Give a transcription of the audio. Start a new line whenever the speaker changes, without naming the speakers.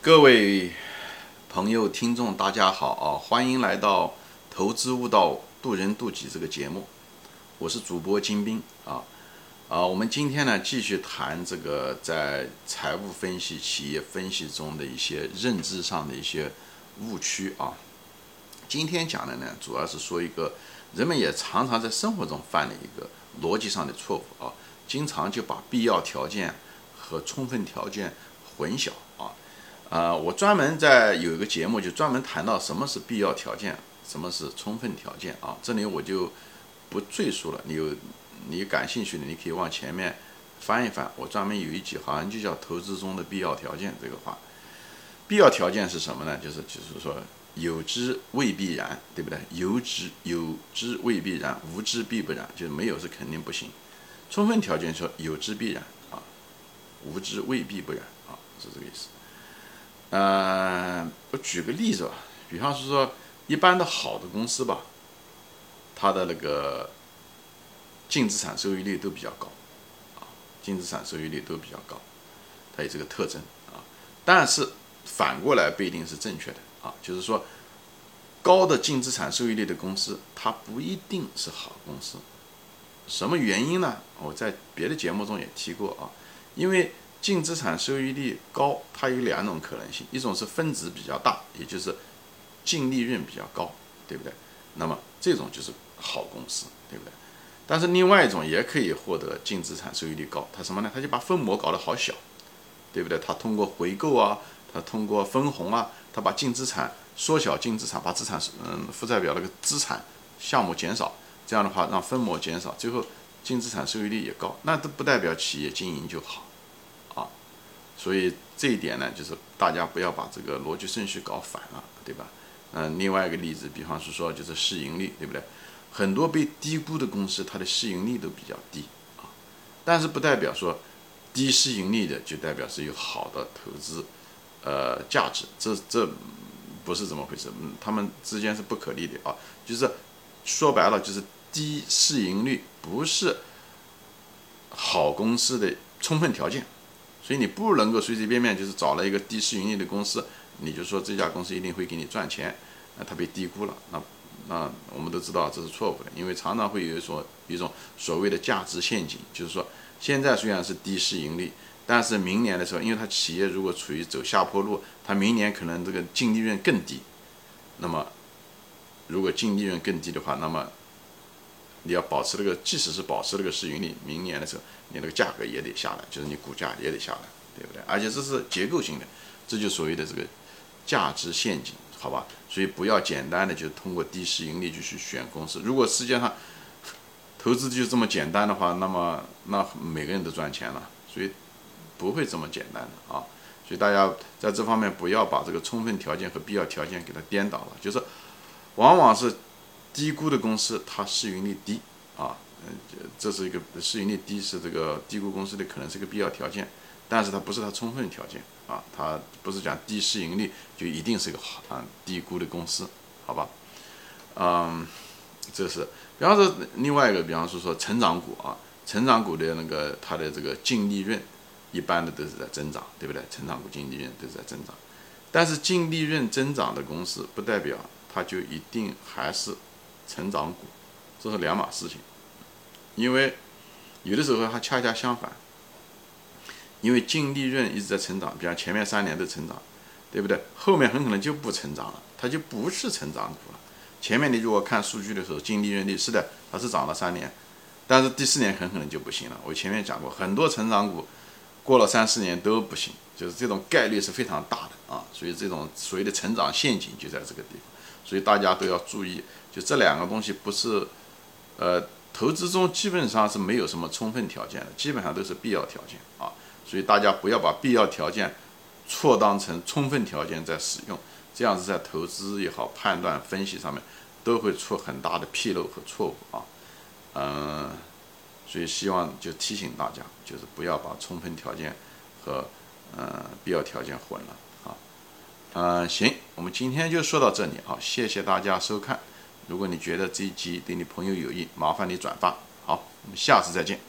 各位朋友、听众，大家好啊！欢迎来到《投资悟道，渡人渡己》这个节目，我是主播金兵啊啊！我们今天呢继续谈这个在财务分析、企业分析中的一些认知上的一些误区啊。今天讲的呢，主要是说一个人们也常常在生活中犯的一个逻辑上的错误啊，经常就把必要条件和充分条件混淆啊。啊，我专门在有一个节目，就专门谈到什么是必要条件，什么是充分条件啊。这里我就不赘述了，你有你感兴趣的，你可以往前面翻一翻。我专门有一集，好像就叫投资中的必要条件这个话。必要条件是什么呢？就是就是说。有之未必然，对不对？有之有之未必然，无之必不然，就是没有是肯定不行。充分条件说有之必然啊，无之未必不然啊，是这个意思。呃，我举个例子吧，比方是说一般的好的公司吧，它的那个净资产收益率都比较高啊，净资产收益率都比较高，它有这个特征啊。但是反过来不一定是正确的。啊，就是说，高的净资产收益率的公司，它不一定是好公司。什么原因呢？我在别的节目中也提过啊。因为净资产收益率高，它有两种可能性：一种是分子比较大，也就是净利润比较高，对不对？那么这种就是好公司，对不对？但是另外一种也可以获得净资产收益率高，它什么呢？它就把分母搞得好小，对不对？它通过回购啊，它通过分红啊。它把净资产缩小，净资产把资产嗯负债表那个资产项目减少，这样的话让分母减少，最后净资产收益率也高，那都不代表企业经营就好。所以这一点呢，就是大家不要把这个逻辑顺序搞反了，对吧？嗯，另外一个例子，比方是说就是市盈率，对不对？很多被低估的公司，它的市盈率都比较低啊，但是不代表说低市盈率的就代表是有好的投资。呃，价值这这不是怎么回事？嗯，他们之间是不可逆的啊。就是说白了，就是低市盈率不是好公司的充分条件，所以你不能够随随便便就是找了一个低市盈率的公司，你就说这家公司一定会给你赚钱，那它被低估了，那那我们都知道这是错误的，因为常常会有一说一种所谓的价值陷阱，就是说现在虽然是低市盈率。但是明年的时候，因为它企业如果处于走下坡路，它明年可能这个净利润更低。那么，如果净利润更低的话，那么你要保持这个，即使是保持这个市盈率，明年的时候你那个价格也得下来，就是你股价也得下来，对不对？而且这是结构性的，这就所谓的这个价值陷阱，好吧？所以不要简单的就通过低市盈率就去选公司。如果世界上投资就这么简单的话，那么那每个人都赚钱了，所以。不会这么简单的啊，所以大家在这方面不要把这个充分条件和必要条件给它颠倒了。就是往往是低估的公司，它市盈率低啊，嗯，这是一个市盈率低是这个低估公司的可能是个必要条件，但是它不是它充分条件啊，它不是讲低市盈率就一定是个好啊低估的公司，好吧？嗯，这是，比方说另外一个，比方说说成长股啊，成长股的那个它的这个净利润。一般的都是在增长，对不对？成长股净利润都是在增长，但是净利润增长的公司不代表它就一定还是成长股，这是两码事情。因为有的时候它恰恰相反，因为净利润一直在成长，比方前面三年都成长，对不对？后面很可能就不成长了，它就不是成长股了。前面你如果看数据的时候，净利润率是的，它是涨了三年，但是第四年很可能就不行了。我前面讲过，很多成长股。过了三四年都不行，就是这种概率是非常大的啊，所以这种所谓的成长陷阱就在这个地方，所以大家都要注意，就这两个东西不是，呃，投资中基本上是没有什么充分条件的，基本上都是必要条件啊，所以大家不要把必要条件错当成充分条件在使用，这样子在投资也好、判断分析上面都会出很大的纰漏和错误啊，嗯。所以希望就提醒大家，就是不要把充分条件和呃必要条件混了嗯，行，我们今天就说到这里啊，谢谢大家收看。如果你觉得这一集对你朋友有益，麻烦你转发。好，我们下次再见。